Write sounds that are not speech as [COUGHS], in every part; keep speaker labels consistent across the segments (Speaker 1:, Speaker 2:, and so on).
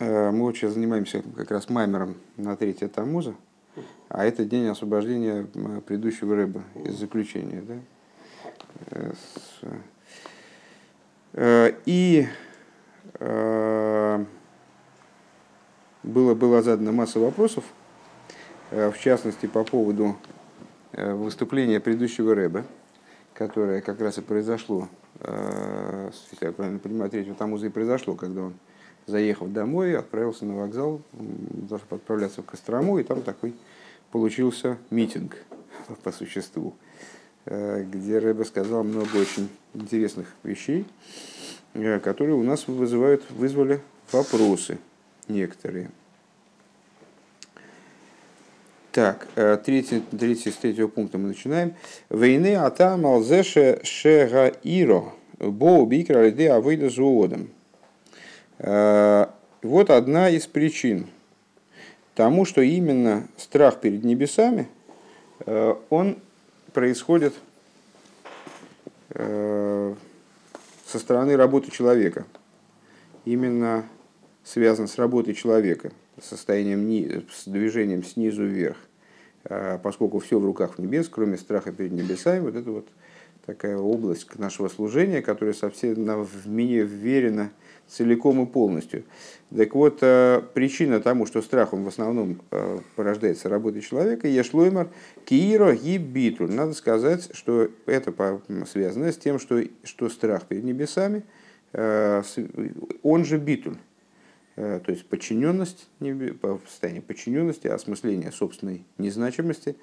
Speaker 1: Э, мы вот сейчас занимаемся как раз маймером на третье Тамуза, а это день освобождения предыдущего рыба из заключения. Да? Э, э, и было, было задано масса вопросов, в частности по поводу выступления предыдущего рэба, которое как раз и произошло, если я правильно понимаю, третьего Тамуза и произошло, когда он заехав домой, отправился на вокзал, должен отправляться в Кострому, и там такой получился митинг [LAUGHS] по существу, э, где Рэбе сказал много очень интересных вещей, э, которые у нас вызывают, вызвали вопросы некоторые. Так, э, третий, третий, с третьего пункта мы начинаем. Войны ата малзеше шега иро бо бикра лиде авыда зуодом. Э, вот одна из причин тому, что именно страх перед небесами, э, он происходит э, со стороны работы человека. Именно связан с работой человека, состоянием, с движением снизу вверх. Поскольку все в руках небес, кроме страха перед небесами, вот это вот такая область нашего служения, которая совсем в меня вверена целиком и полностью. Так вот, э, причина тому, что страхом в основном э, порождается работой человека, ешлоймар кииро гибитуль. Надо сказать, что это связано с тем, что, что страх перед небесами, э, он же битуль. То есть подчиненность, состояние подчиненности, осмысление собственной незначимости.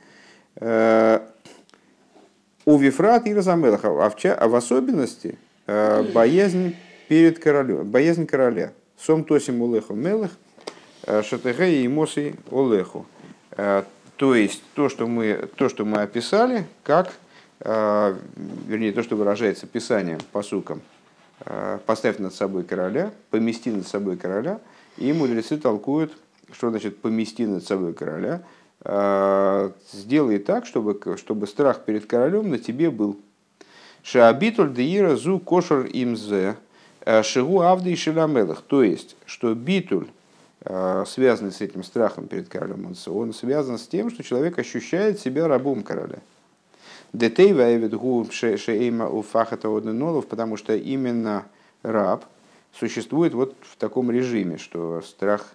Speaker 1: У Вифрат и Разамелаха, а в а особенности боязнь перед королем, боязнь короля. Сом тосим улеху мелых, э, шатеге и моси олеху. Э, то есть то, что мы, то, что мы описали, как, э, вернее, то, что выражается писанием, посуком, поставь над собой короля, помести над собой короля, и мудрецы толкуют, что значит помести над собой короля, сделай так, чтобы, чтобы страх перед королем на тебе был. Шаабитуль деира зу кошер имзе, Шигу Авды и Шиламелах. То есть, что битуль, э, связанный с этим страхом перед королем, он связан с тем, что человек ощущает себя рабом короля. Детей ваевит гу шеэйма у фахата потому что именно раб существует вот в таком режиме, что страх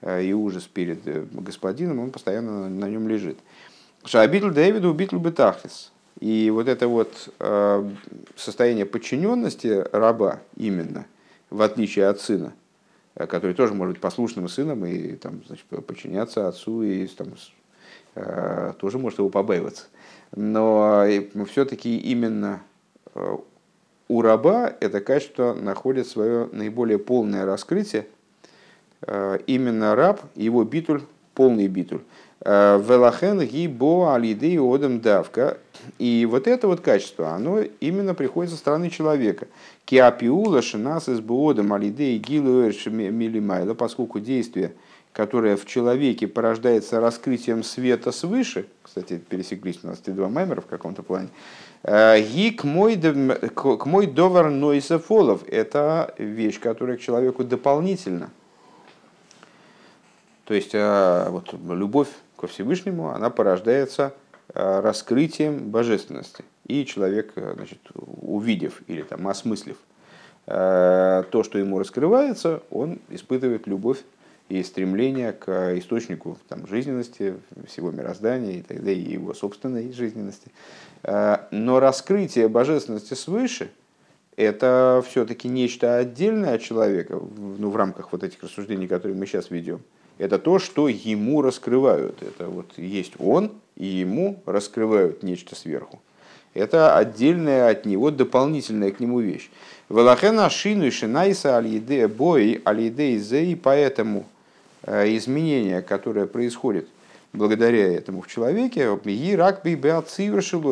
Speaker 1: э, и ужас перед господином, он постоянно на нем лежит. Шабитл Дэвиду убитл бетахлис. И вот это вот э, состояние подчиненности раба именно, в отличие от сына, э, который тоже может быть послушным сыном и там, значит, подчиняться отцу и там, э, тоже может его побаиваться. Но все-таки именно у раба это качество находит свое наиболее полное раскрытие. Именно раб, его битуль, полный битуль. Велахен гибо алиды одам давка. И вот это вот качество, оно именно приходит со стороны человека. Киапиула шинас из буодам алиды гилу милимайла, поскольку действие, которое в человеке порождается раскрытием света свыше, кстати, пересеклись у нас эти два маймера в каком-то плане, э, Ги к мой, к мой довар нойса. Это вещь, которая к человеку дополнительно. То есть э, вот любовь ко Всевышнему, она порождается э, раскрытием божественности. И человек, э, значит, увидев или там, осмыслив э, то, что ему раскрывается, он испытывает любовь и стремление к источнику там, жизненности, всего мироздания и тогда и его собственной жизненности. Но раскрытие божественности свыше – это все-таки нечто отдельное от человека, ну, в рамках вот этих рассуждений, которые мы сейчас ведем – это то, что ему раскрывают. Это вот есть он, и ему раскрывают нечто сверху. Это отдельная от него, дополнительная к нему вещь. Велахена шину шинайса аль бой аль и поэтому э, изменение, которое происходит благодаря этому в человеке, и рак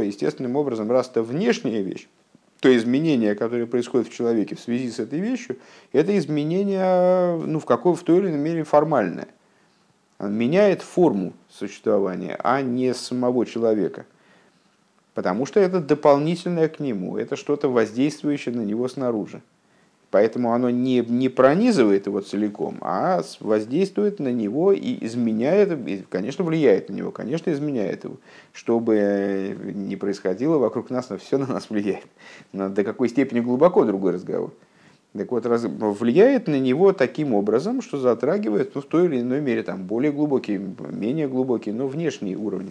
Speaker 1: естественным образом, раз это внешняя вещь, то изменение, которое происходит в человеке в связи с этой вещью, это изменение ну, в, какой, в той или иной мере формальное. Оно меняет форму существования, а не самого человека. Потому что это дополнительное к нему, это что-то воздействующее на него снаружи. Поэтому оно не, не пронизывает его целиком, а воздействует на него и изменяет, и, конечно, влияет на него, конечно, изменяет его. Что бы ни происходило вокруг нас, но все на нас влияет. Но до какой степени глубоко другой разговор. Так вот, раз, влияет на него таким образом, что затрагивает ну, в той или иной мере там, более глубокие, менее глубокие, но внешние уровни.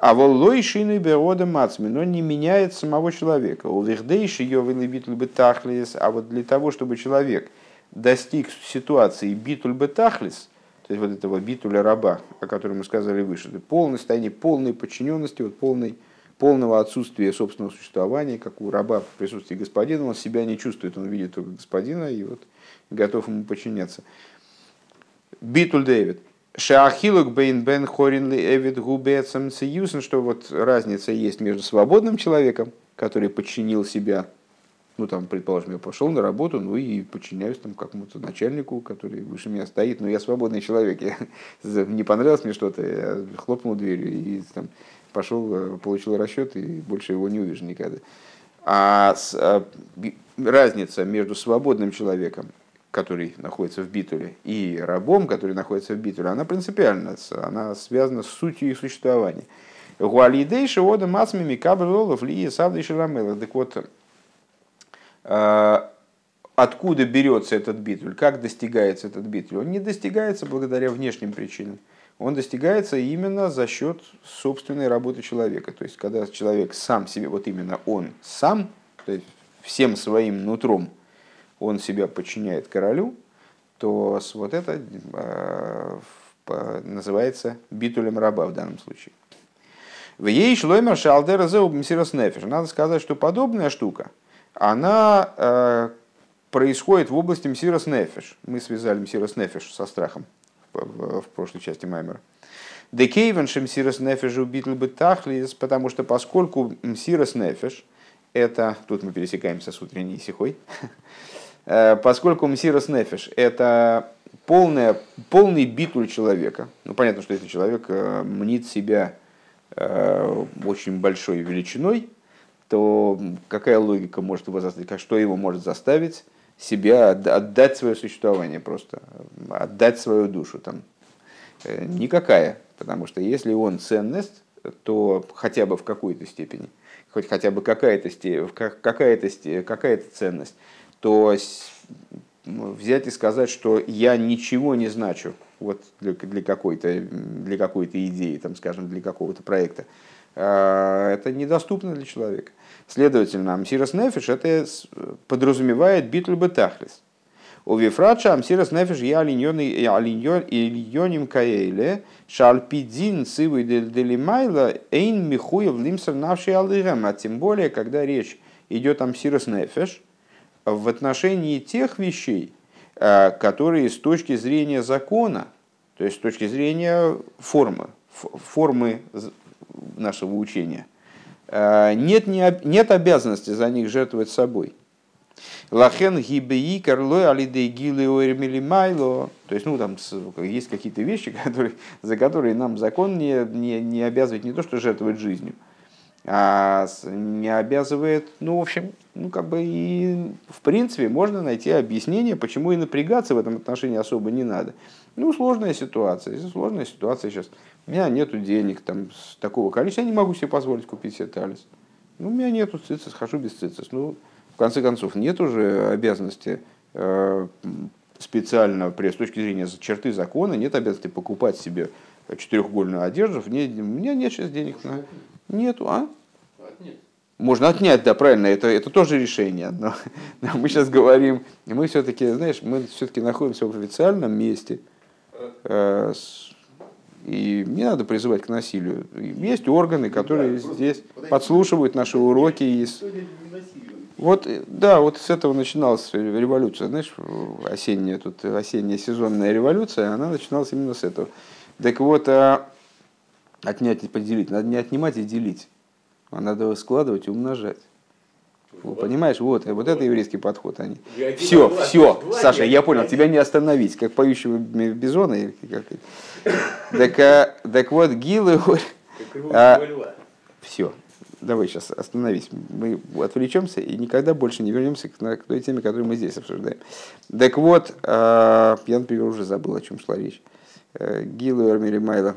Speaker 1: А воллой шины беода мацми, но не меняет самого человека. У вихдейши ее вылыбитуль бетахлис, а вот для того, чтобы человек достиг ситуации битуль бетахлис, то есть вот этого битуля раба, о котором мы сказали выше, полное состояние полной подчиненности, вот полной полного отсутствия собственного существования, как у раба в присутствии господина, он себя не чувствует, он видит только господина и вот готов ему подчиняться. Битуль Дэвид. Шаахилук бейн бен хорин ли эвид губецам циюсен, что вот разница есть между свободным человеком, который подчинил себя, ну там, предположим, я пошел на работу, ну и подчиняюсь там какому-то начальнику, который выше меня стоит, но я свободный человек, я, [LAUGHS] не понравилось мне что-то, я хлопнул дверью и там, пошел, э, получил расчет и больше его не увижу никогда. А с, а, разница между свободным человеком, который находится в битуле, и рабом, который находится в битуле, она принципиальна, она связана с сутью их существования. Гуалидей шиода мацмими кабролов ли савды ширамела. Так вот, а, откуда берется этот битуль, как достигается этот битуль? Он не достигается благодаря внешним причинам он достигается именно за счет собственной работы человека. То есть, когда человек сам себе, вот именно он сам, то есть всем своим нутром, он себя подчиняет королю, то вот это э, называется битулем раба в данном случае. В ей шлоймер шалдер нефиш. Надо сказать, что подобная штука, она э, происходит в области мсирос нефиш. Мы связали мсирос нефиш со страхом в, прошлой части Маймера. Декейвен шемсирос нефеш убитл бы тахлис, потому что поскольку мсирос нефеш, это, тут мы пересекаемся с утренней сихой, [LAUGHS] поскольку мсирос нефеш это полная, полный битуль человека, ну понятно, что если человек э, мнит себя э, очень большой величиной, то какая логика может его заставить, что его может заставить себя, отдать свое существование просто, отдать свою душу там. Э, никакая, потому что если он ценность, то хотя бы в какой-то степени, хоть хотя бы какая-то какая-то какая ценность, то взять и сказать, что я ничего не значу вот для, для какой-то для какой-то идеи, там, скажем, для какого-то проекта, а, это недоступно для человека. Следовательно, Амсирас Нефиш это подразумевает битуль бетахлис. У Вифрача Амсирас Нефиш я алиньоним каэле шальпидин цивы делимайла эйн михуев лимсер навший алыгам. А тем более, когда речь идет о Амсирас Нефиш в отношении тех вещей, э, которые с точки зрения закона, то есть с точки зрения формы, формы нашего учения – Э, нет, не, нет обязанности за них жертвовать собой. Лахен гибеи карлой алидей майло. То есть, ну, там есть какие-то вещи, [LAUGHS] которые, за которые нам закон не, не, не обязывает не то, что жертвовать жизнью, а не обязывает, ну, в общем, ну, как бы и в принципе можно найти объяснение, почему и напрягаться в этом отношении особо не надо. Ну, сложная ситуация. Сложная ситуация сейчас, у меня нету денег там, такого количества, я не могу себе позволить купить себе талис. Ну, у меня нету цицис, хожу без цицис. Ну, в конце концов, нет уже обязанности э, специально, с точки зрения черты закона, нет обязанности покупать себе четырехугольную одежду. У меня нет сейчас денег на... Нету, а? Можно отнять, да, правильно, это, это тоже решение. Но, но мы сейчас говорим, мы все-таки, знаешь, мы все-таки находимся в официальном месте. Э, с, и не надо призывать к насилию. Есть органы, которые да, здесь подслушивают наши уроки. И... Вот, да, вот с этого начиналась революция. Знаешь, осенняя, тут осенняя сезонная революция, она начиналась именно с этого. Так вот, а отнять и поделить. Надо не отнимать и делить. А надо складывать и умножать. Вот. Понимаешь, вот, вот это еврейский подход. Они. Все, все, Саша, я понял, тебя не остановить, как поющего бизона. Как... Так, а, так вот, Гилы... А, все. давай сейчас остановись. Мы отвлечемся и никогда больше не вернемся к, к той теме, которую мы здесь обсуждаем. Так вот, э, я, например, уже забыл, о чем шла речь. Э, Гилу Эрмили Майла.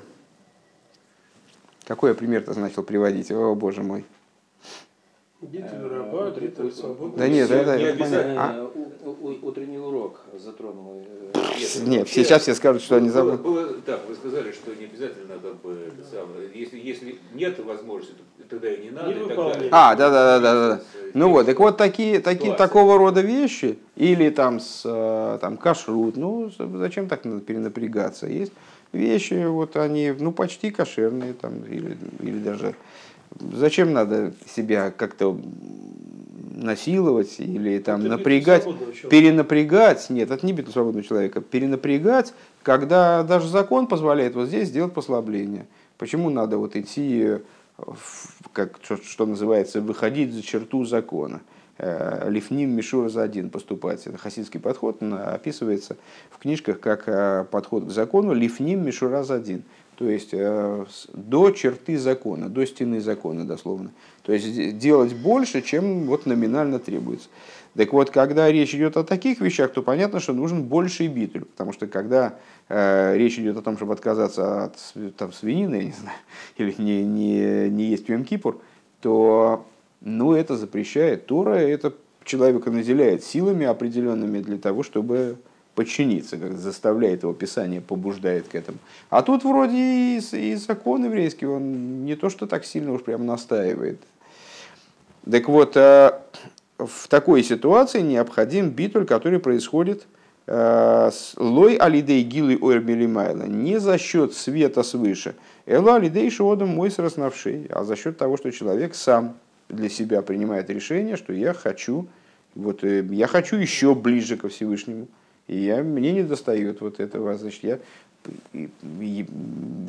Speaker 1: Какой я пример-то начал приводить? О, боже мой.
Speaker 2: Раба, свободы.
Speaker 1: Да нет, это,
Speaker 3: не
Speaker 1: это понятно.
Speaker 3: обязательно у- утренний урок затронул. э,
Speaker 1: Нет, сейчас все скажут, что они забыли.
Speaker 4: было- так, вы сказали, что не обязательно как бы самое. Если, если нет возможности, то тогда и не надо. и так
Speaker 2: выполняй.
Speaker 4: далее.
Speaker 1: А, да, да, да, да, да. Ну вот, так вот такие, такие такого рода вещи, или там с э, там, кашрут, ну зачем так надо перенапрягаться? Есть вещи, вот они, ну почти кошерные, там, или, или даже зачем надо себя как-то насиловать или там
Speaker 2: Это
Speaker 1: напрягать, перенапрягать, нет, это не битва свободного человека, перенапрягать, когда даже закон позволяет вот здесь сделать послабление. Почему надо вот идти, в- как, что, что называется, выходить за черту закона? Э, Лифним Мишур за один поступать. Это хасидский подход, он описывается в книжках как э, подход к закону Лифним Мишура за один. То есть э, до черты закона, до стены закона дословно. То есть де- делать больше, чем вот номинально требуется. Так вот, когда речь идет о таких вещах, то понятно, что нужен больший битуль. Потому что когда э, речь идет о том, чтобы отказаться от там, свинины, я не знаю, [LAUGHS] или не, не, не есть Йом-Кипур, то ну, это запрещает. Тора это человека наделяет силами определенными для того, чтобы подчиниться, как заставляет его Писание, побуждает к этому. А тут вроде и, и закон еврейский, он не то, что так сильно уж прям настаивает. Так вот, э, в такой ситуации необходим битуль, который происходит э, с лой алидей гилы ойрбелимайла, не за счет света свыше, эла алидей шодом мой сраснавший, а за счет того, что человек сам для себя принимает решение, что я хочу, вот, э, я хочу еще ближе ко Всевышнему, и я, мне не достает вот этого, значит, я и- и-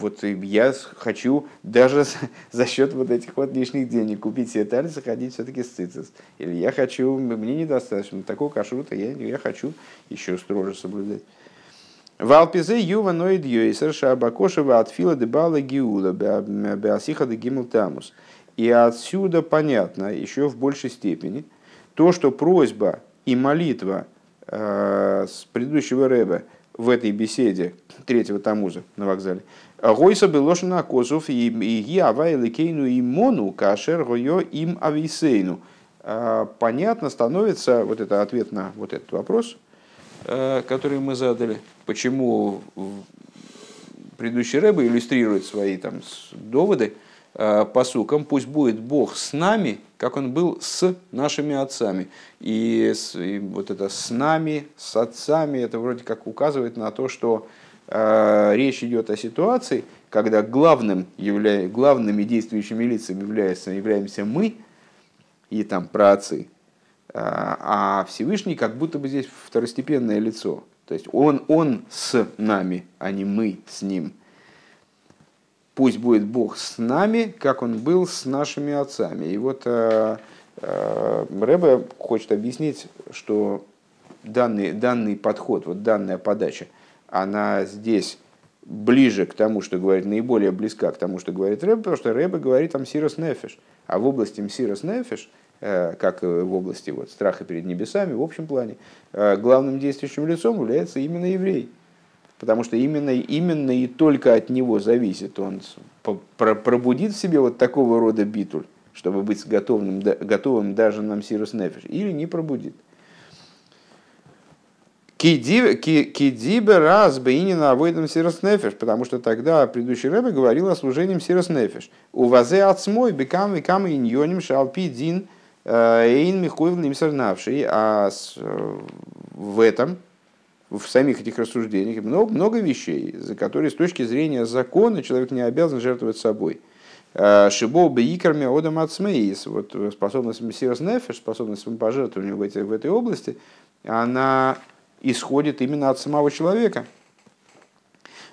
Speaker 1: вот и я хочу даже [LAUGHS] за счет вот этих вот лишних денег купить себе талис и ходить все-таки с цицис. Или я хочу, мне недостаточно такого кашрута, я, я хочу еще строже соблюдать. Валпизе юва ноид йойсер шабакошева от фила дебала гиула беасиха де гимл тамус. И отсюда понятно еще в большей степени то, что просьба и молитва э, с предыдущего Рэба в этой беседе третьего Тамуза на вокзале. Гойса белошина козов и ява эликейну и мону кашер гойо им ависейну. Э, Понятно становится, вот это ответ на вот этот вопрос, э, который мы задали, почему предыдущий Рэбе иллюстрирует свои там доводы э, посуком, пусть будет Бог с нами, как Он был с нашими отцами. И, с- и вот это с нами, с отцами, это вроде как указывает на то, что э, речь идет о ситуации, когда главным явля... главными действующими лицами является, являемся мы и там праотцы, а а Всевышний как будто бы здесь второстепенное лицо. То есть он, он с нами, а не мы с ним. Пусть будет Бог с нами, как он был с нашими отцами. И вот э, э, Рэбе хочет объяснить, что данный, данный подход, вот данная подача, она здесь ближе к тому, что говорит, наиболее близка к тому, что говорит Рэбе, потому что Рэбе говорит там Сирос Нефиш. А в области Мсирос Нефиш, э, как в области вот, страха перед небесами, в общем плане, э, главным действующим лицом является именно еврей. Потому что именно, именно и только от него зависит, он пробудит в себе вот такого рода битуль, чтобы быть готовым, готовым даже на Мсирус Нефиш, или не пробудит. Кидибе ки- кидибе раз бейнина авойдам сирос нефеш, потому что тогда предыдущий рэбе говорил о служении сирос нефеш. У вазе отсмой бекам и кам иньоним шалпи дин э, эйн михуев нимсернавший. А э, в этом, в самих этих рассуждениях много, много вещей, за которые с точки зрения закона человек не обязан жертвовать собой. Э, Шибо бейкарми одам ацмеис, вот способность сирос нефеш, способность пожертвования в, этой в этой области, она исходит именно от самого человека.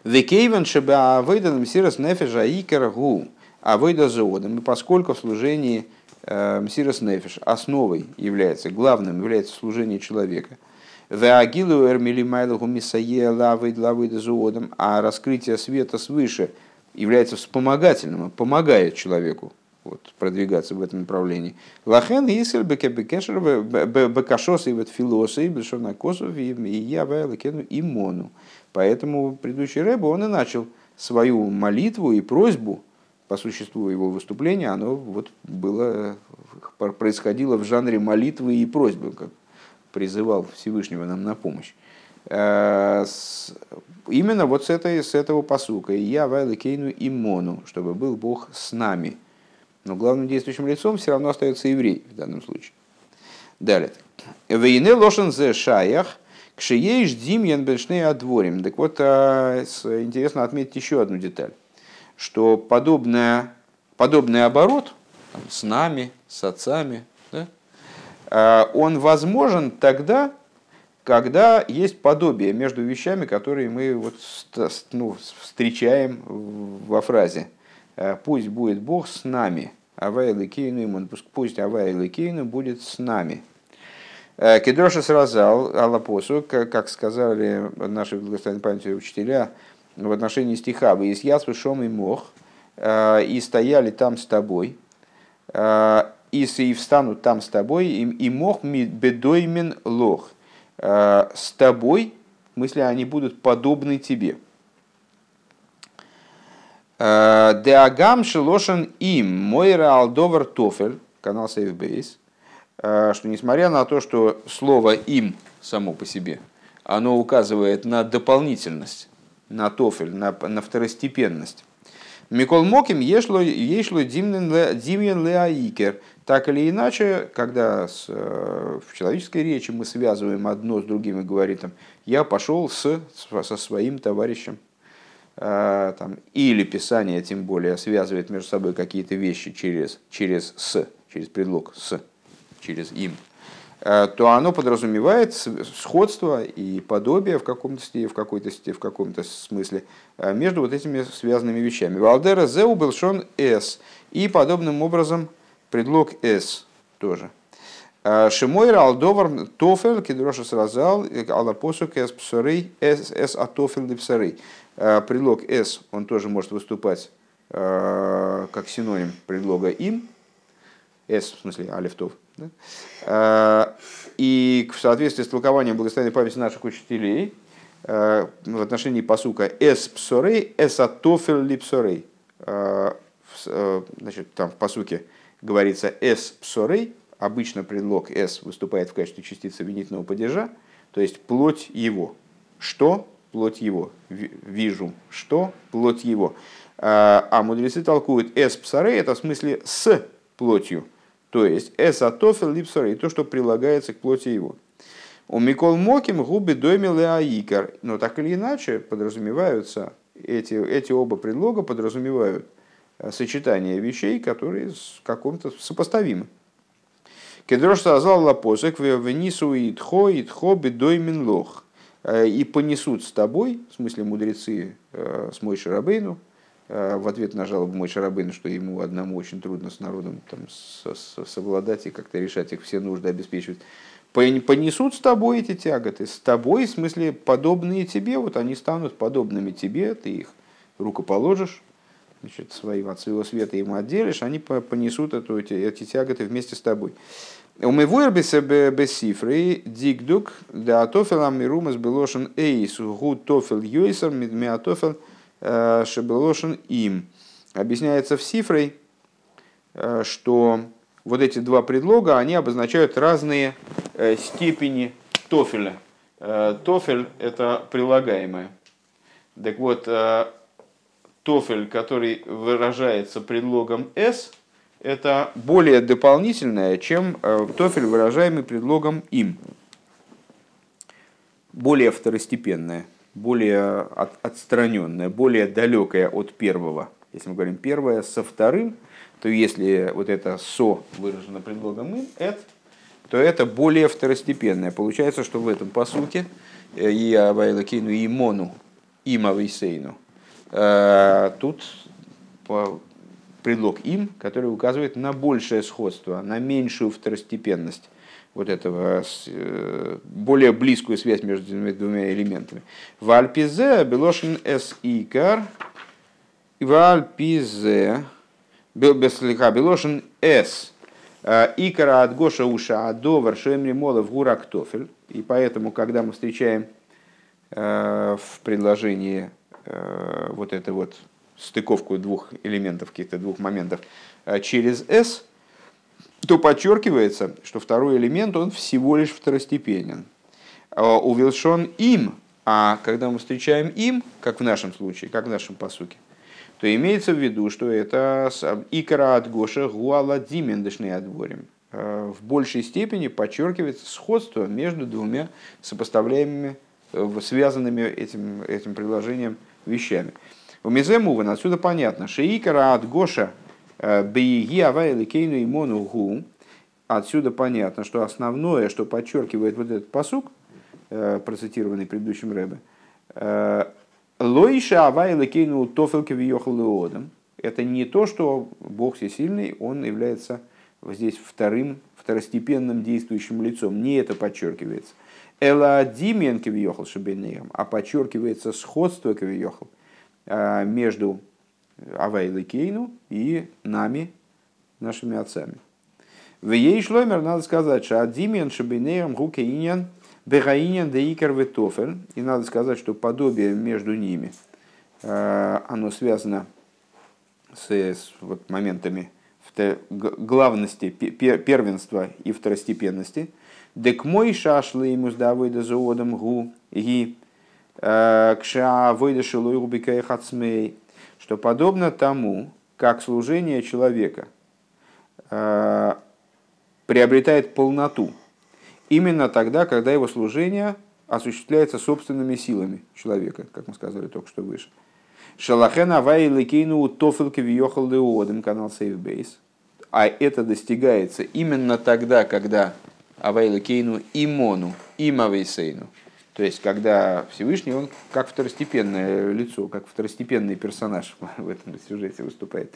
Speaker 1: Векейвен шеба авейдан мсирос нефеш аикер гу авейда зоодом. И поскольку в служении э, мсирос нефеш основой является, главным является служение человека, Веагилу эрмили майлаху мисае а раскрытие света свыше является вспомогательным, помогает человеку вот, продвигаться в этом направлении. Лахен Бекешер Бекашос и Филосы Бешона Косов и я Лекену Имону. Поэтому предыдущий Рэбе, он и начал свою молитву и просьбу, по существу его выступления, оно вот было, происходило в жанре молитвы и просьбы, как призывал Всевышнего нам на помощь. Э, именно вот с, этой, с этого посука. «Я вайликейну имону», чтобы был Бог с нами. Но главным действующим лицом все равно остается еврей в данном случае. Далее. «Вейне лошен зе шаях, кшиеиш димьян бешней адворим». Так вот, э, интересно отметить еще одну деталь, что подобное, подобный оборот с нами, с отцами, он возможен тогда, когда есть подобие между вещами, которые мы вот, ну, встречаем во фразе. «Э, «Пусть будет Бог с нами», «Авай Ликейну пусть Авай Ликейну будет с нами». Э, Кедроша сразал Аллапосу, как сказали наши благословенные памяти учителя в отношении стиха. «Вы из ясвы шом и мох, э, и стояли там с тобой, и, и встанут там с тобой, и, и мох бедоймен лох» Э, с тобой, в смысле, они будут подобны тебе. Э, Деагам шелошен им мойра алдовар тофель, канал Сейфбейс, э, что несмотря на то, что слово им само по себе, оно указывает на дополнительность, на тофель, на, на второстепенность. Микол Моким ешло, ешло димьен леаикер – так или иначе, когда с, э, в человеческой речи мы связываем одно с другим и говорим, там, я пошел с, со своим товарищем, э, там, или Писание, тем более, связывает между собой какие-то вещи через, через «с», через предлог «с», через «им», э, то оно подразумевает сходство и подобие в каком-то, в какой-то, в каком-то смысле между вот этими связанными вещами. Валдера зеу был шон «с», и подобным образом – предлог «с» тоже. А, Шимой алдовар тофель кедроша сразал алапосук эс псорей эс эс атофель липсорей. А, предлог «с» он тоже может выступать а, как синоним предлога «им», «с» в смысле алифтов. Да? И в соответствии с толкованием благословенной памяти наших учителей в отношении посука «эс псорей эс атофель липсорей». Значит, там в посуке говорится «с псорей», обычно предлог «с» выступает в качестве частицы винительного падежа, то есть плоть его. Что? Плоть его. Вижу. Что? Плоть его. А, а мудрецы толкуют «с псорей» это в смысле «с плотью», то есть «с атофел липсорей», то, что прилагается к плоти его. У Микол Моким губи дойми леаикар. Но так или иначе подразумеваются, эти, эти оба предлога подразумевают – сочетание вещей, которые с каком-то сопоставимы. Кедрош сазал лапосек венису и тхо и тхо бедоймин лох. Э, и понесут с тобой, в смысле мудрецы э, с мой Шарабейну, в ответ на жалобу мой Шарабейну, что ему одному очень трудно с народом там, совладать и как-то решать их все нужды обеспечивать. Понесут с тобой эти тяготы, с тобой, в смысле, подобные тебе, вот они станут подобными тебе, ты их рукоположишь, значит, своим от своего света ему отделишь, они понесут эту, эти, эти тяготы вместе с тобой. У Умывуэрбиса бесифры дикдук да атофелам мирумас белошен эйс гу тофел йойсер миатофел э, шебелошен им. Объясняется в сифрой, э, что вот эти два предлога, они обозначают разные э, степени тофеля. Тофель – это прилагаемое. Так вот, тофель, который выражается предлогом «с», это более дополнительное, чем э, тофель, выражаемый предлогом «им». Более второстепенное, более отстраненное, более далекое от первого. Если мы говорим первое со вторым, то если вот это «со» выражено предлогом «им», «эт», то это более второстепенное. Получается, что в этом посуке э, «и авайлакину и мону, им авейсейну» Э, тут предлог им, который указывает на большее сходство, на меньшую второстепенность вот этого, э, более близкую связь между этими двумя элементами. Вальпизе белошин эс икар, вальпизе Бел- Беслиха Белошин С. Э, Икара от Гоша Уша Адовар Шемри Мола в Гурак Тофель. И поэтому, когда мы встречаем э, в предложении э, вот эту вот стыковку двух элементов, каких-то двух моментов э, через S, то подчеркивается, что второй элемент, он всего лишь второстепенен. А У Вилшон им, а когда мы встречаем им, как в нашем случае, как в нашем посуке, то имеется в виду, что это икра от Гоша гуала димендышный отворим. В большей степени подчеркивается сходство между двумя сопоставляемыми, э, связанными этим, этим предложением вещами. У Миземуван отсюда понятно, икра от Гоша бейги авайли кейну и мону гу. Отсюда понятно, что основное, что подчеркивает вот этот посук, э, процитированный предыдущим Рэбе, э, Лоиша авайли кейну тофелки вьехал леодом. Это не то, что Бог всесильный, он является здесь вторым, второстепенным действующим лицом. Не это подчеркивается. Эла димен кивьехал шабенеем, а подчеркивается сходство кивьехал э, между Авайлы Кейну и нами, нашими отцами. В ей шломер надо сказать, что адимен шабинеем гукеиньян бегаиньян деикер ветофель. И надо сказать, что подобие между ними, э, оно связано с, с вот моментами главности, пе- пе- первенства и второстепенности. Дек мой шашлы ему сдавой заодом гу ги э, кша выдаши луйрубика и хацмей, что подобно тому, как служение человека э, приобретает полноту именно тогда, когда его служение осуществляется собственными силами человека, как мы сказали только что выше. Шалахен авай лекейну тофелки вьехал леодем, канал Сейфбейс. А это достигается именно тогда, когда авай лекейну имону, имавейсейну. То есть, когда Всевышний, он как второстепенное лицо, как второстепенный персонаж [LAUGHS] в этом сюжете выступает.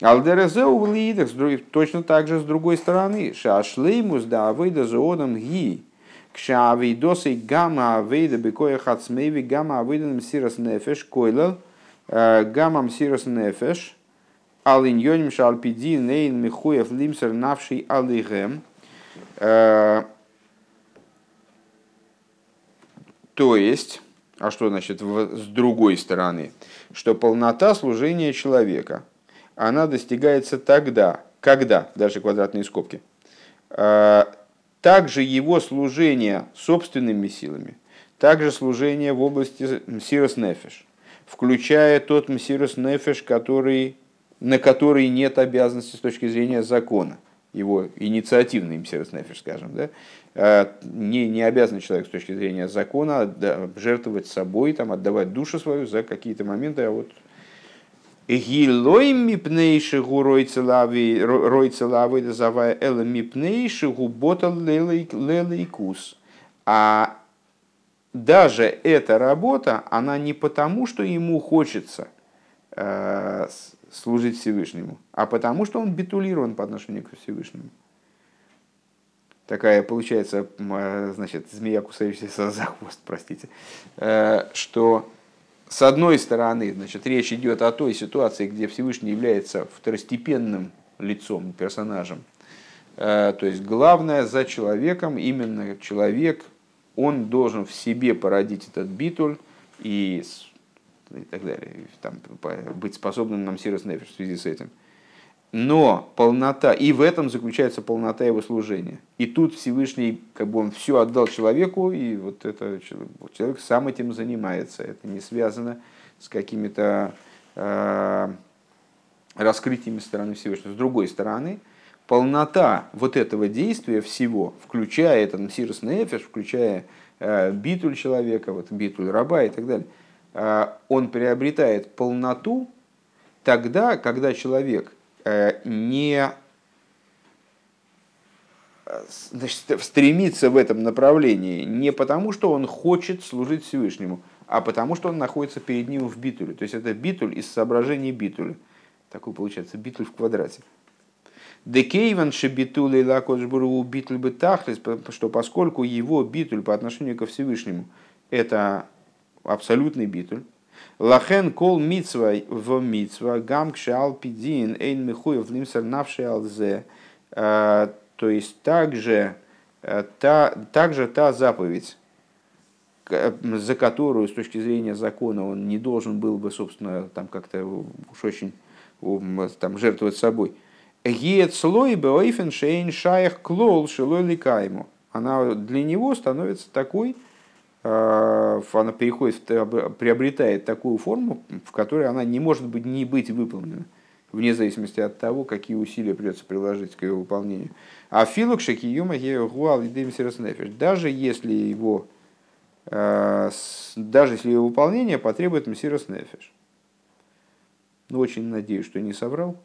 Speaker 1: Алдерезеу лидах, точно так же с другой стороны. Шашлеймус да авейда зоодам ги. Кша авейдосей гамма авейда бекоя хацмейви гамма авейда мсирас нефеш койлел гамма мсирас нефеш алиньоним шалпиди нейн михуев лимсер навший алигем. То есть, а что значит в- с другой стороны? Что полнота служения человека, она достигается тогда, когда, даже квадратные скобки, э, также его служение собственными силами, также служение в области мсирос нефеш, включая тот мсирос нефеш, который, на который нет обязанности с точки зрения закона, его инициативный мсирос нефеш, скажем, да, Э, не, не обязан человек с точки зрения закона жертвовать собой, там, отдавать душу свою за какие-то моменты, а вот Гилой мипнейшигу ройцелавы ройцелавы дазавая эла мипнейшигу бота лелейкус. А даже эта работа, она не потому, что ему хочется с- служить Всевышнему, а потому, что он битулирован по отношению к Всевышнему. Такая получается, э, значит, змея, кусающаяся за хвост, простите, Э, что с одной стороны, значит, речь идет о той ситуации, где Всевышний является второстепенным лицом, персонажем. Э, То есть главное за человеком, именно человек, он должен в себе породить этот битуль и, и так далее, там, быть способным нам сирос нефиш в связи с этим. Но полнота, и в этом заключается полнота его служения. И тут Всевышний, как бы он все отдал человеку, и вот это человек сам этим занимается. Это не связано с какими-то э, раскрытиями стороны Всевышнего. С другой стороны, полнота вот этого действия всего, включая этот мсирос нефеш, включая э, битуль человека, вот битуль раба и так далее, он приобретает полноту тогда, когда человек э, не э, значит, стремится в этом направлении не потому, что он хочет служить Всевышнему, а потому, что он находится перед ним в битуле. То есть это битуль из соображений битуля. Такой получается битуль в квадрате. Декейван шебитулей лакоджбуру битуль бы тахлис, что поскольку его битуль по отношению ко Всевышнему это абсолютный битуль, Лахен кол мицва в мицва гам кшал эйн михуев лимсер навши алзе. То есть также та, также та заповедь, за которую с точки зрения закона он не должен был бы, собственно, там как-то уж очень там, жертвовать собой. Гиет слой беойфен шейн шаях клол шилой ликайму. Она для него становится такой, э, она переходит, приобретает такую форму, в которой она не может быть не быть выполнена, вне зависимости от того, какие усилия придется приложить к ее выполнению. А филук шакиюма гуал и даже если его э, даже если его выполнение потребует мсирос нефиш. Ну, очень надеюсь, что не соврал.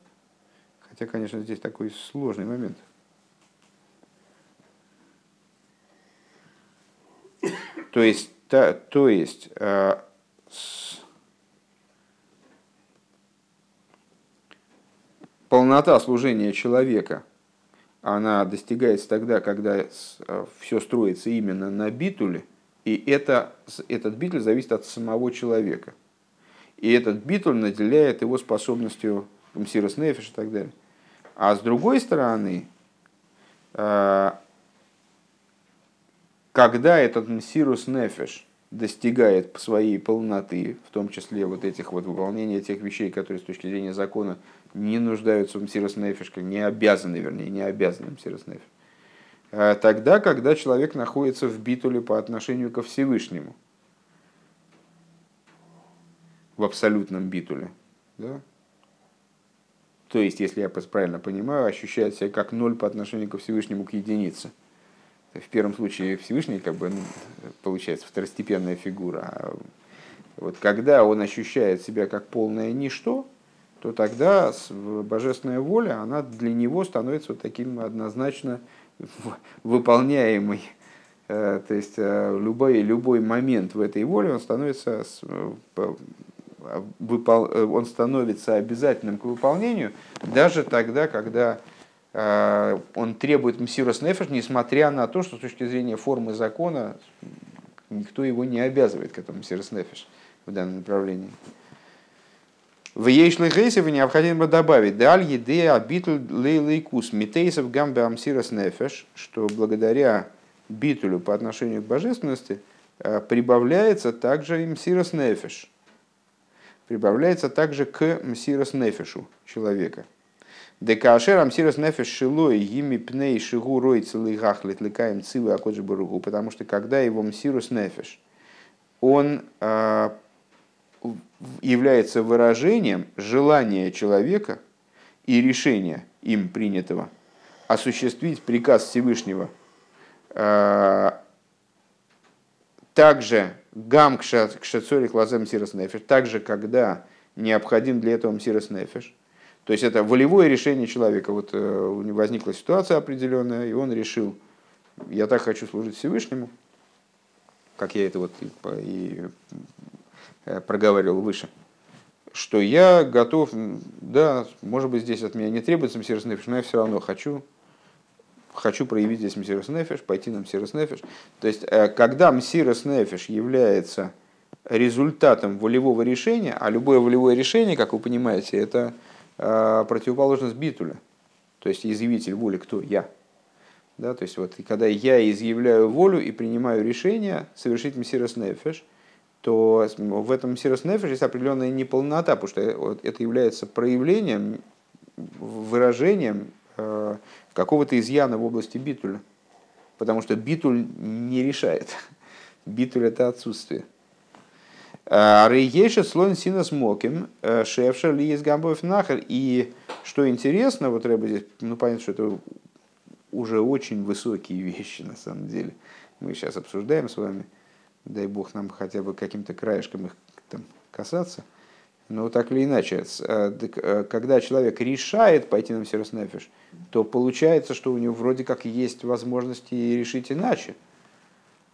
Speaker 1: Хотя, конечно, здесь такой сложный момент. То есть, та, то есть э, с, полнота служения человека, она достигается тогда, когда э, все строится именно на битуле, и это, этот битуль зависит от самого человека. И этот битуль наделяет его способностью мсирос и так далее. А с другой стороны, э, когда этот мсирус нефиш достигает своей полноты, в том числе вот этих вот выполнения тех вещей, которые с точки зрения закона не нуждаются в мсирус нефиш, не обязаны, вернее, не обязаны мсирус нефиш, э, тогда, когда человек находится в битуле по отношению ко Всевышнему – в абсолютном битуле. Да? То есть, если я правильно понимаю, ощущает себя как ноль по отношению ко Всевышнему к единице. В первом случае Всевышний как бы ну, получается второстепенная фигура. А вот когда он ощущает себя как полное ничто, то тогда божественная воля, она для него становится вот таким однозначно [LAUGHS] выполняемой. Э, то есть э, любой, любой момент в этой воле, он становится выпол... Э, он становится обязательным к выполнению даже тогда, когда он требует мсирос нефеш, несмотря на то, что с точки зрения формы закона никто его не обязывает к этому мсирос нефеш в данном направлении. В Ейшли Гейсев необходимо добавить Даль еде абитуль лейлейкус митейсов гамбе амсирос нефеш, что благодаря битулю по отношению к божественности э, прибавляется также им сирос нефеш прибавляется также к мсирос нефешу человека. Декашер амсирос нефеш шилой ими пней шигу рой целый гахлит лекаем цивы акоджи баругу, потому что когда его мсирос нефеш, он а, является выражением желания человека и решения им принятого осуществить приказ Всевышнего а, также гам к шацорик лазем сирос нефиш, также когда необходим для этого сирос нефиш. То есть это волевое решение человека. Вот э, у него возникла ситуация определенная, и он решил, я так хочу служить Всевышнему, как я это вот и, и э, проговаривал выше, что я готов, да, может быть, здесь от меня не требуется мсирос нефиш, но я все равно хочу хочу проявить здесь Мсирос Нефиш, пойти на Мсирос Нефиш. То есть, э, когда Мсирос Нефиш является результатом волевого решения, а любое волевое решение, как вы понимаете, это э, противоположность битуля. То есть, изъявитель воли кто? Я. Да, то есть, вот, и когда я изъявляю волю и принимаю решение совершить Мсирос Нефиш, то в этом Мсирос Нефиш есть определенная неполнота, потому что это является проявлением, выражением Э, какого-то изъяна в области битуля. Потому что битуль не решает. [LAUGHS] Битуль это отсутствие. А Рейеша слон синас моким, э, шефша ли есть гамбов нахер. И что интересно, вот Рэба здесь, ну понятно, что это уже очень высокие вещи на самом деле. Мы сейчас обсуждаем с вами, дай бог нам хотя бы каким-то краешком их там касаться. Но так или иначе, э, э, когда человек решает пойти на Мсирос то получается, что у него вроде как есть возможности решить иначе.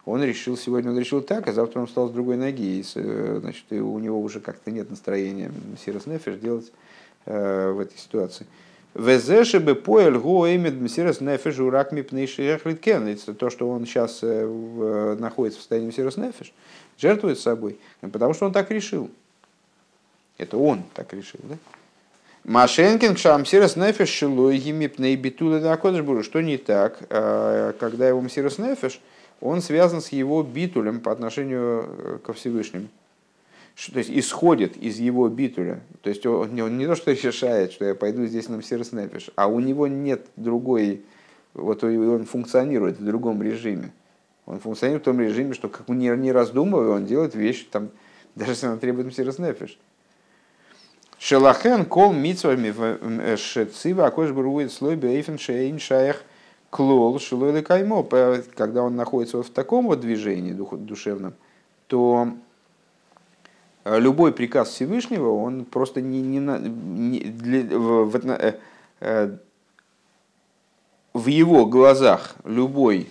Speaker 1: Он решил сегодня, он решил так, а завтра он встал с другой ноги, и, э, значит, и у него уже как-то нет настроения Мсирос Нефиш делать э, в этой ситуации. Везеши бы поэль го эмид мсирос нефиш урак мипнейши то, что он сейчас находится в состоянии мсирос нефиш, жертвует собой, потому что он так решил. Это он так решил, да? Машенкин кшамсирас нефеш шилой мипней битула Что не так, э, когда его мсирас нефеш, он связан с его битулем по отношению э, ко Всевышнему. То есть исходит из его битуля. То есть он, он не то, что решает, что я пойду здесь на мсирас нефеш, а у него нет другой, вот он функционирует в другом режиме. Он функционирует в том режиме, что как не, не раздумывая, он делает вещи, там, [LAUGHS] даже если она требует мсирас нефеш. Шелахен кол митсвами в шецива, а кож бурует слой бейфен шейн шаях клол шилой каймо. Когда он находится вот в таком вот движении душевном, то любой приказ Всевышнего, он просто не, не, не для, в, в, э, э, в его глазах любой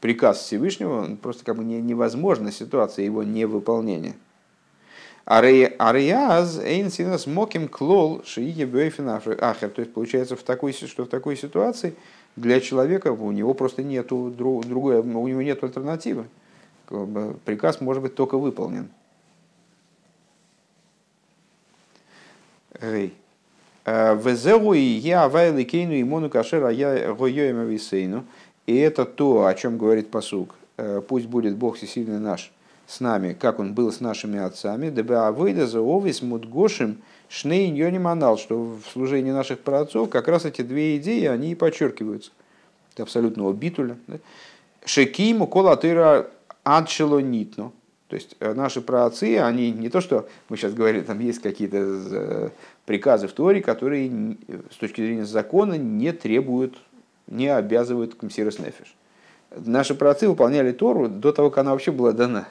Speaker 1: приказ Всевышнего, он просто как бы не, невозможна ситуация его невыполнения. Ариаз эйн синас моким клол шииге бейфен ахер. То есть получается, в такой, что в такой ситуации для человека у него просто нет другой, у него нет альтернативы. Приказ может быть только выполнен. Везеру и я кейну и мону кашера я гойоем ависейну. И это то, о чем говорит посук. Пусть будет Бог всесильный наш с нами, как он был с нашими отцами, дабы авыда за овис мудгошим шней не манал, что в служении наших праотцов как раз эти две идеи, они и подчеркиваются. Это абсолютного битуля. Шекиму колатыра адшело нитно. То есть э, наши праотцы, они не то, что мы сейчас говорим, там есть какие-то э, приказы в Торе, которые с точки зрения закона не требуют, не обязывают к мсирос нефиш. Наши праотцы выполняли Тору до того, как она вообще была дана.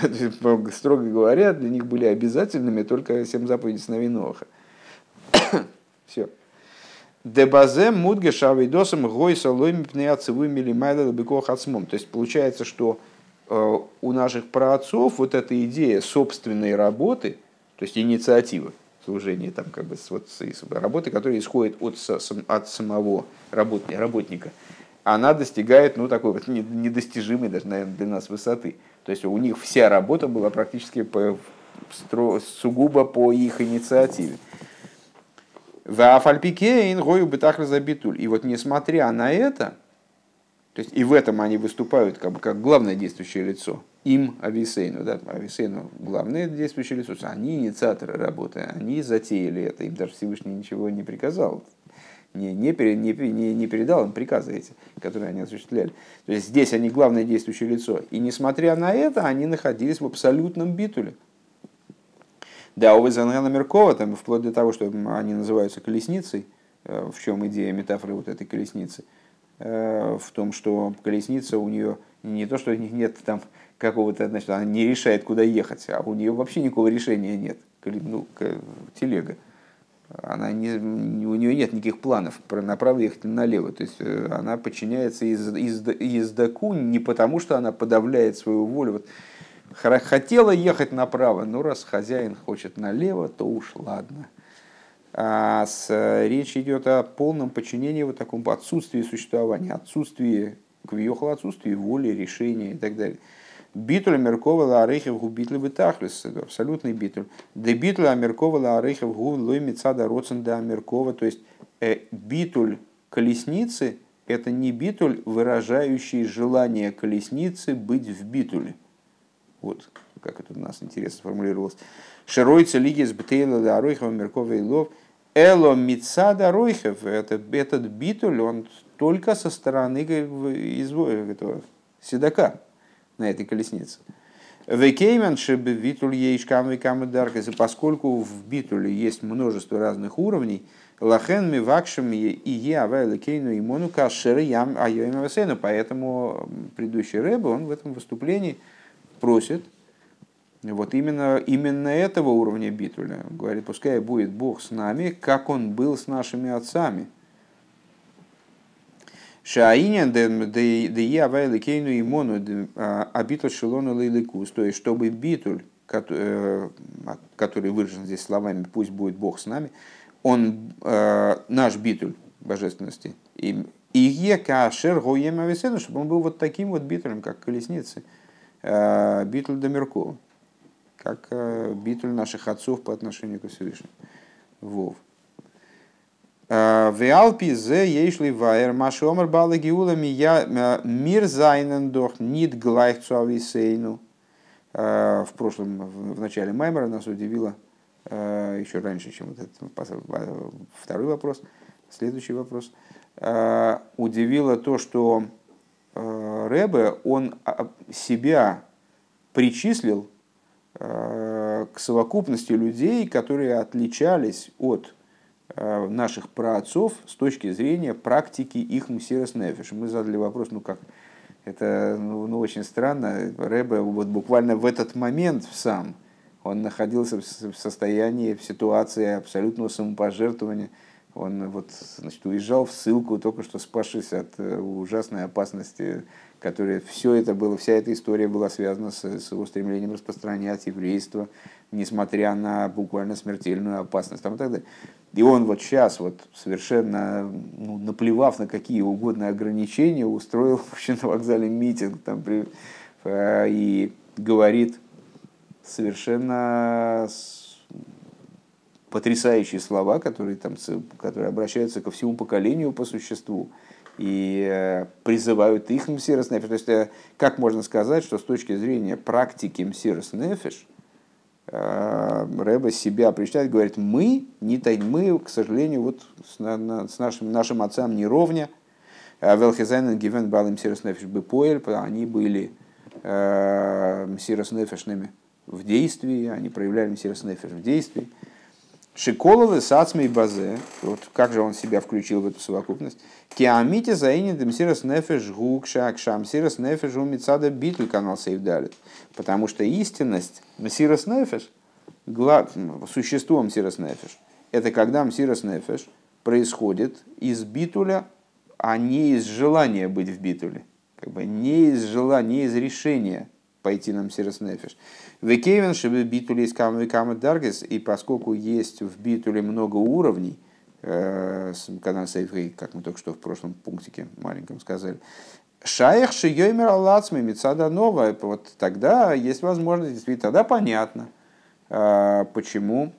Speaker 1: [LAUGHS] Строго говоря, для них были обязательными только семь заповедей сыновей Ноха. [COUGHS] Все. Дебазе мудге шавидосом гой соломи пнеацеву милимайда бекох ацмом. То есть получается, что э, у наших праотцов вот эта идея собственной работы, то есть инициативы служения, там как бы вот, работы, которая исходит от, от самого работника, она достигает ну, такой вот недостижимой даже, наверное, для нас высоты. То есть у них вся работа была практически по, сугубо по их инициативе. В Афальпике ингою бытахра забитуль. И вот несмотря на это, то есть и в этом они выступают как, бы, как главное действующее лицо. Им Ависейну, да, Ависейну главное действующее лицо. Они инициаторы работы, они затеяли это, им даже Всевышний ничего не приказал не, не, не, не, не передал им приказы эти, которые они осуществляли. То есть здесь они главное действующее лицо. И несмотря на это, они находились в абсолютном битуле. Да, у Визангана Меркова, там, вплоть до того, что они называются колесницей, э, в чем идея метафоры вот этой колесницы, э, в том, что колесница у нее не то, что у них нет там какого-то, значит, она не решает, куда ехать, а у нее вообще никакого решения нет. Ну, телега она не, у нее нет никаких планов направо ехать налево. То есть э, она подчиняется из, из, ездаку не потому, что она подавляет свою волю. Вот, хотела ехать направо, но раз хозяин хочет налево, то уж ладно. А с, э, речь идет о полном подчинении, вот таком отсутствии существования, отсутствии квиохал, отсутствии воли, решения и так далее. Битуль Меркова Ларейхев гу битуль бетахлис, абсолютный битуль. Де битуль Амеркова Ларейхев гу лой мецада роцен де Амеркова, то есть э, битуль колесницы – это не битуль, выражающий желание колесницы быть в битуле. Вот как это у нас интересно сформулировалось. Широйца лиги с бтейла Ларейхева Меркова и Лов. Эло мецада Ройхев – это этот битуль, он только со стороны этого седока, на этой колеснице. Векеймен шебе витуль ейшкам векам и поскольку в битуле есть множество разных уровней, лахен ми вакшем и е авай кейну и мону кашеры ям айоим. Поэтому предыдущий рэбе, он в этом выступлении просит вот именно, именно этого уровня битуля. Говорит, пускай будет Бог с нами, как Он был с нашими отцами – Шаинян де я вайлы кейну и мону абитуль шелону лейликус. То есть, чтобы битуль, э, который выражен здесь словами «пусть будет Бог с нами», он э, наш битуль божественности. И е кашер гоем чтобы он был вот таким вот битулем, как колесницы. Битуль до Меркова. как битуль наших отцов по отношению к Всевышнему. Вов. В Алпи зе ейшли вайер маши омар бала гиулами я мир зайнен дох нит глайх цуависейну. В прошлом, в начале Маймера нас удивило, еще раньше, чем вот этот второй вопрос, следующий вопрос, удивило то, что Рэбе, он себя причислил к совокупности людей, которые отличались от Э, наших праотцов с точки зрения практики их мусирос нефиш. Мы задали вопрос, ну как, это ну, ну, очень странно. Рэбе вот буквально в этот момент сам, он находился в состоянии, в ситуации абсолютного самопожертвования. Он вот, значит, уезжал в ссылку, только что спасшись от э, ужасной опасности, которая все это было, вся эта история была связана с, с его стремлением распространять еврейство, несмотря на буквально смертельную опасность там, и так далее. И он вот сейчас, вот совершенно ну, наплевав на какие угодно ограничения, устроил [LAUGHS] вообще на вокзале митинг там, при, э, и говорит совершенно потрясающие слова, которые, там, которые обращаются ко всему поколению по существу и э, призывают их мсирос нефиш. То есть, э, как можно сказать, что с точки зрения практики мсирос нефиш, Э, Рэба себя причитает, говорит, мы, не мы, к сожалению, вот с, на, с нашим, нашим отцам не ровня. Э, Велхизайнен гивен балым сирос нефиш бепоэль, они были э, сирос нефишными в действии, они проявляли сирос нефиш в действии. Шиколовы сацмей базе, вот как же он себя включил в эту совокупность. Киамите заини демсирос нефеш гук шак шам сирос нефеш у мицада битуль канал сейвдалит. Потому что истинность мсирос нефеш, существом мсирос нефеш, это когда мсирос нефеш происходит из битуля, а не из желания быть в битуле. Как бы не из желания, не из решения пойти на мсирос нефеш. Векевен шибы битуле из камы камы даргес, и поскольку есть в битуле много уровней, э, канал Сейфрей, как мы только что в прошлом пунктике маленьком сказали, Шаях шиёймер аллацми мецада нова, вот тогда есть возможность, действительно, тогда понятно, э, почему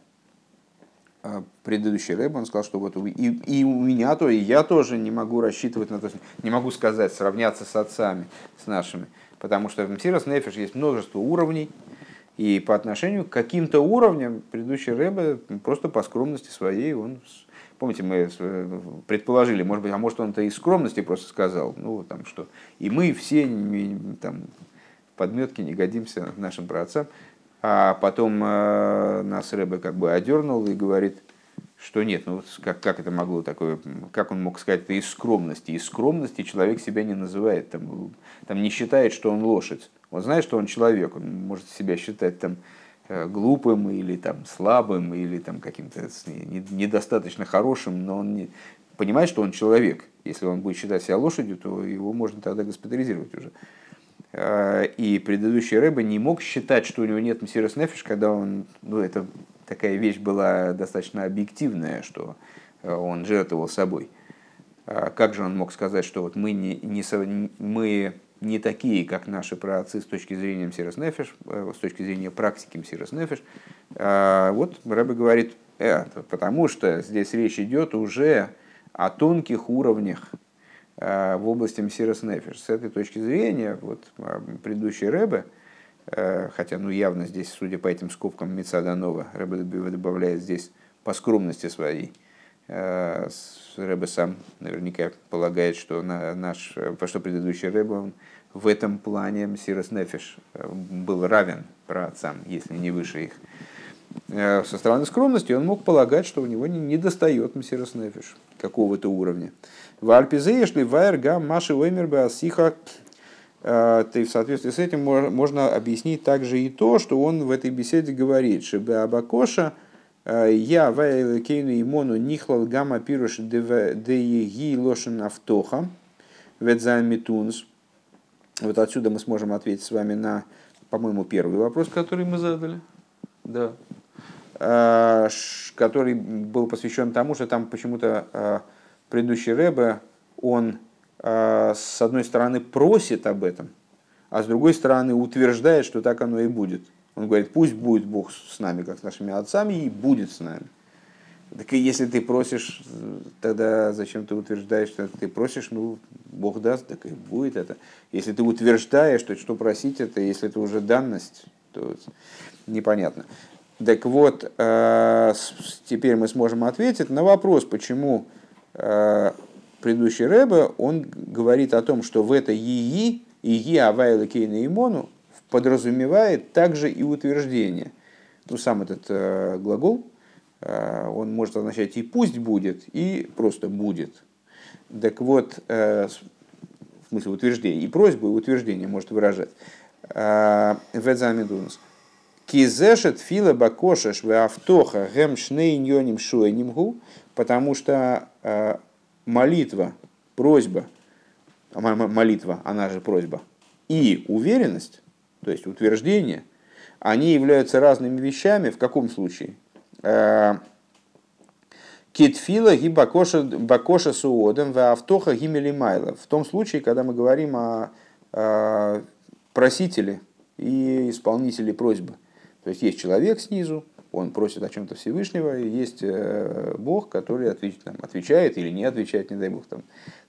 Speaker 1: э, предыдущий рэб, он сказал, что вот и, и у меня то, и я тоже не могу рассчитывать на то, не могу сказать, сравняться с отцами, с нашими, потому что в Мсирос Нефиш есть множество уровней, и по отношению к каким-то уровням предыдущий Рэбе просто по скромности своей, он, помните, мы предположили, может быть, а может он это из скромности просто сказал, ну, там что, и мы все там, подметки не годимся нашим праотцам, а потом э, нас Рэбе как бы одернул и говорит, что нет, ну как, как это могло такое, как он мог сказать это из скромности? Из скромности человек себя не называет, там, там не считает, что он лошадь. Он знает, что он человек, он может себя считать там э, глупым или там слабым или там каким-то недостаточно хорошим, но он не, понимает, что он человек. Если он будет считать себя лошадью, то его можно тогда госпитализировать уже. Э, и предыдущий Рэбе не мог считать, что у него нет Мсирос Нефиш, когда он, ну это такая вещь была достаточно объективная, что э, он жертвовал собой. А как же он мог сказать, что вот мы не, не, мы не такие, как наши праотцы с точки зрения Мсирос Нефиш, э, с точки зрения практики Мсирос Нефиш? А вот Рэбе говорит, э, потому что здесь речь идет уже о тонких уровнях в области Мсирос Нефиш. С этой точки зрения, вот предыдущий Рэбе, Э, хотя ну, явно здесь, судя по этим скобкам Мецаданова, Рэбе добавляет здесь по скромности своей. Э, Рэбе сам наверняка полагает, что наш, по что предыдущий Рэбе, он в этом плане Мсирос Нефиш э, был равен праотцам, если не выше их. Со стороны скромности он мог полагать, что у него не достает Мсирос Нефиш какого-то уровня. В Альпизе ешли вайер маши оймер асиха Э, то и в соответствии с этим можно объяснить также и то, что он в этой беседе говорит, что Абакоша э, я кейну имону нихлал гамма пируш дееги лошен автоха ветзамитунс. Вот отсюда мы сможем ответить с вами на, по-моему, первый вопрос, который мы задали. Да. Э, который был посвящен тому, что там почему-то предыдущий Рэбе, он а, с одной стороны просит об этом, а с другой стороны утверждает, что так оно и будет. Он говорит, пусть будет Бог с нами, как с нашими отцами, и будет с нами. Так и если ты просишь, тогда зачем ты утверждаешь, что ты просишь, ну, Бог даст, так и будет это. Если ты утверждаешь, то что просить это, если это уже данность, то непонятно. Так вот, э, теперь мы сможем ответить на вопрос, почему предыдущий Рэбе, он говорит о том, что в это ИИ, ИИ Авайла Кейна Имону подразумевает также и утверждение. Ну, сам этот э, глагол, Э, он может означать и пусть будет, и просто будет. Так вот, э, в смысле утверждения, и просьбу, и утверждение может выражать. Э, Ведзамидунс. Кизешет фила бакошеш в автоха гем шнейньоним шуэнимгу, потому что молитва, просьба, молитва, она же просьба, и уверенность, то есть утверждение, они являются разными вещами. В каком случае? Э, Китфила ги бакоша суодом в автоха гимели майла. В том случае, когда мы говорим о просителе и исполнителе просьбы. То есть есть человек снизу, он просит о чем-то Всевышнего, и есть э, Бог, который отвечает, там, отвечает или не отвечает, не дай Бог, там,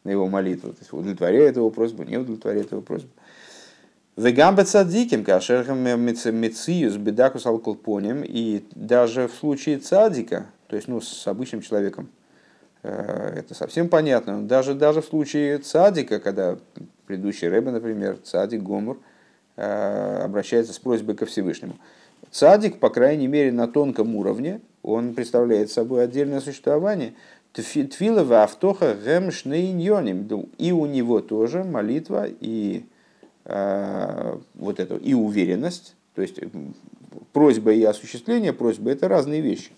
Speaker 1: на его молитву. То есть удовлетворяет его просьбу, не удовлетворяет его просьбу. Вегамбе цадиким, кашерхам мециюс бедакус алкулпоним, и даже в случае цадика, то есть ну, с обычным человеком, э, это совсем понятно, даже, даже в случае цадика, когда предыдущий Рэбе, например, цадик Гомур, э, обращается с просьбой ко Всевышнему. Цадик, по крайней мере, на тонком уровне, он представляет собой отдельное существование. Тфилова автоха гэм шнейньоним. И у него тоже молитва и Э, вот это и уверенность, то есть просьба и осуществление просьбы это разные вещи.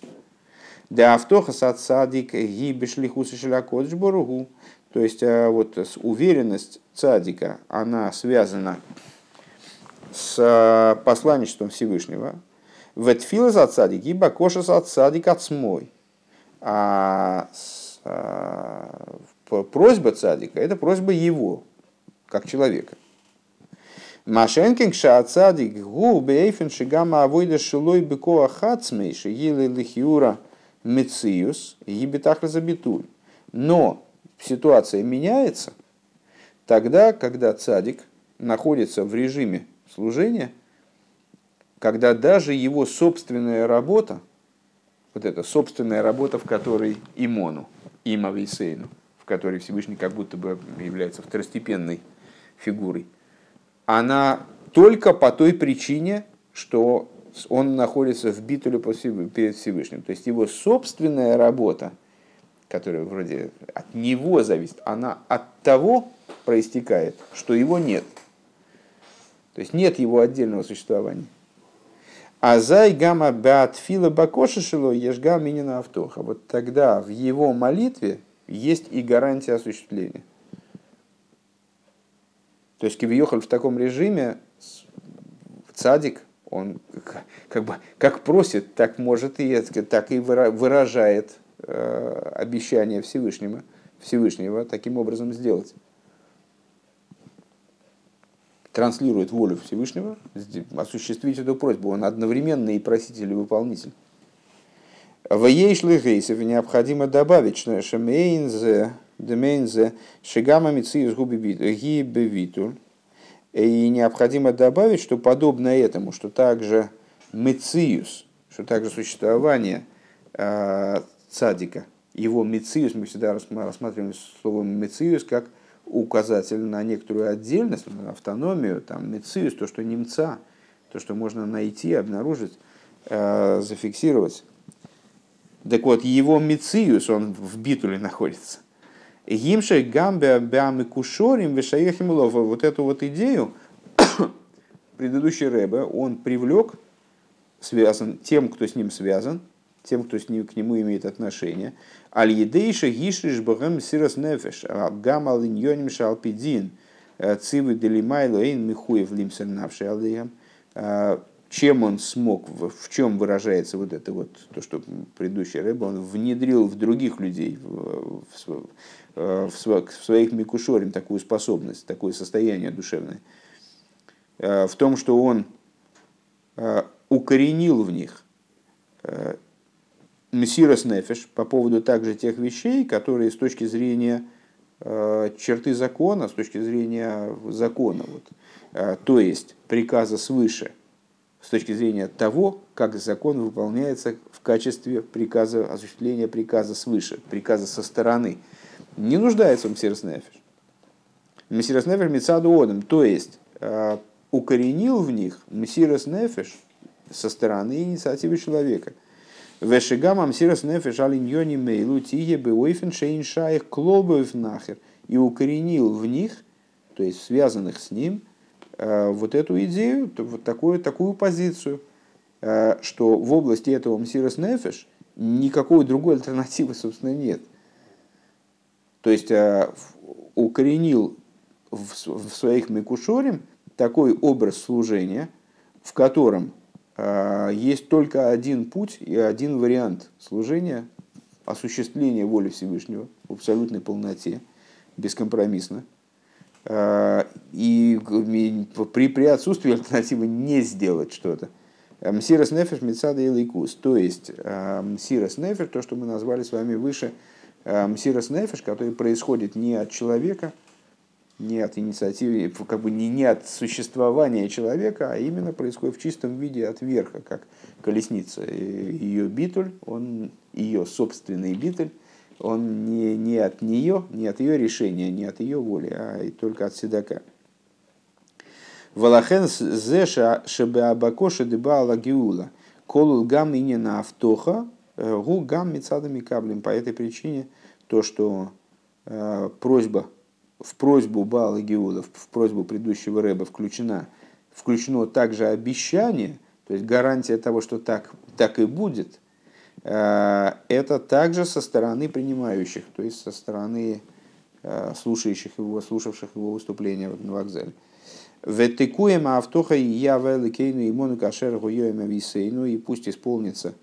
Speaker 1: Да автоха садик гибешлиху боругу. То есть э, вот уверенность цадика, она связана с э, посланничеством Всевышнего. Ветфила за цадик, ибо коша за цадик от смой. А просьба цадика – это просьба его, как человека. Машенкин шаацадик гу бейфен шигама авойда шилой бекоа хацмейши еле лихиура мециус ебетахра забитуль. Но ситуация меняется тогда, когда цадик находится в режиме служения, когда даже его собственная работа, вот эта собственная работа, в которой имону, има вейсейну, в которой Всевышний как будто бы является второстепенной фигурой, она только по той причине, что он находится в битуле перед Всевышним. То есть его собственная работа, которая вроде от него зависит, она от того проистекает, что его нет. То есть нет его отдельного существования. А зай гамма бат фила бакошишило ешга минина автоха. Вот тогда в его молитве есть и гарантия осуществления. То есть Кивиохаль в таком режиме, цадик, он как бы как просит, так может и так и выражает э, обещание Всевышнего, Всевышнего таким образом сделать. Транслирует волю Всевышнего, осуществить эту просьбу. Он одновременно и проситель, и выполнитель. В Ейшлихейсов необходимо добавить, что Шамейнзе Демензе Шигама Мициус Гибевитуль. И необходимо добавить, что подобно этому, что также Мициус, что также существование э, цадика, его Мициус, мы всегда рассматриваем слово Мициус как указатель на некоторую отдельность, на автономию, там Мициус, то, что немца, то, что можно найти, обнаружить, э, зафиксировать. Так вот, его Мициус, он в битуле находится. Гимшей гамбе бямы кушорим вешаехимулов. Вот эту вот идею [COUGHS] предыдущий Рэбе, он привлек, связан тем, кто с ним связан, тем, кто с ним, к нему имеет отношение. Аль-едейша гишриш бхэм сирос нефеш, гам алиньоним шалпидин, э, цивы делимайло эйн михуев лимсер навши алейхам. Э, чем он смог, в чем выражается вот это вот, то, что предыдущий Рэбе, он внедрил в других людей, в, в, Э, в своих микушорим такую способность, такое состояние душевное, в том, что он укоренил в них Мессирос Нефеш по поводу также тех вещей, которые с точки зрения э, черты закона, с точки зрения закона, вот, э, то есть приказа свыше, с точки зрения того, как закон выполняется в качестве приказа, осуществления приказа свыше, приказа со стороны, не нуждается в Мессирос Нефеш. Мессирос Нефеш Мецаду Одам, то есть э, укоренил в них Мессирос Нефеш со стороны инициативы человека. Вешигам Амсирос Нефеш Алиньони Мейлу Тиге Беойфен Шейн Шаих Клобоев Нахер и укоренил в них, то есть связанных с ним, э, вот эту идею, вот такую, такую позицию, э, что в области этого Мсирос Нефеш никакой другой альтернативы, собственно, нет. То есть укоренил в своих Мекушорим такой образ служения, в котором э, есть только один путь и один вариант служения, осуществления воли Всевышнего в абсолютной полноте, бескомпромиссно. Э, и при, при отсутствии альтернативы не сделать что-то. Мсирос нефеш мецада и лейкус. То есть мсирос нефеш, то, что мы назвали с вами выше, мсирос нефеш, который происходит не от человека – не от инициативы, как бы не, не от существования человека, а именно происходит в чистом виде от верха, как колесница. Ее битуль, он, ее собственный битуль, он не, не от нее, не от ее решения, не от ее воли, а и только от седока. Валахен зеша шебеабакоша дебаала гиула. Колул гам на автоха, э, гу гам мецадами каблем. По этой причине то, что э, просьба в просьбу Баала Геуда, в просьбу предыдущего Рэба включена, включено также обещание, то есть гарантия того, что так, так и будет, э, это также со стороны принимающих, то есть со стороны э, слушающих его, слушавших его выступления на вокзале. Ветыкуем автоха и я великейну и мону кашер висейну, и пусть исполнится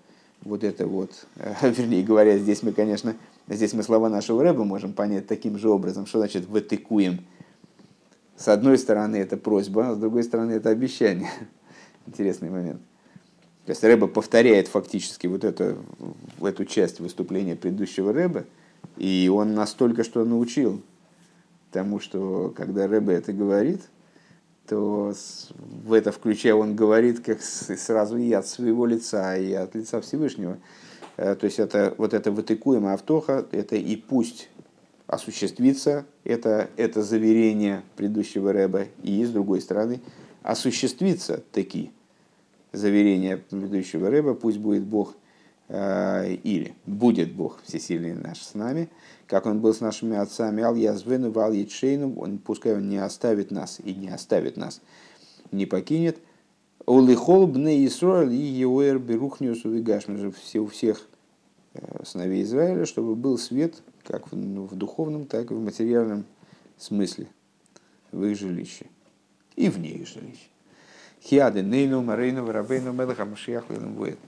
Speaker 1: вот это вот, [LAUGHS] вернее говоря, здесь мы, конечно, Здесь мы слова нашего рэба можем понять таким же образом, что значит «вытыкуем». С одной стороны это просьба, а с другой стороны это обещание. [LAUGHS] Интересный момент. То есть Рэба повторяет фактически вот эту, эту часть выступления предыдущего Рэба, и он настолько что научил тому, что когда Рэба это говорит, то в это включая он говорит как сразу и от своего лица, и от лица Всевышнего. Э, то есть это вот это вытыкуемая автоха, это и пусть осуществится это, это заверение предыдущего Рэба, и с другой стороны осуществится такие заверения предыдущего Рэба, пусть будет Бог э, или будет Бог всесильный наш с нами, как он был с нашими отцами, ал язвену вал ячейну, он пускай он не оставит нас и не оставит нас, не покинет – Олихол бне Исроэль и Еуэр Берухниусу Вигашмер. Все у всех сыновей Израиля, чтобы был свет как в, ну, в духовном, так и в материальном смысле в их жилище и вне их жилища. Хиады Нейну Марейну Рабейну Мелаха Машиях Будет.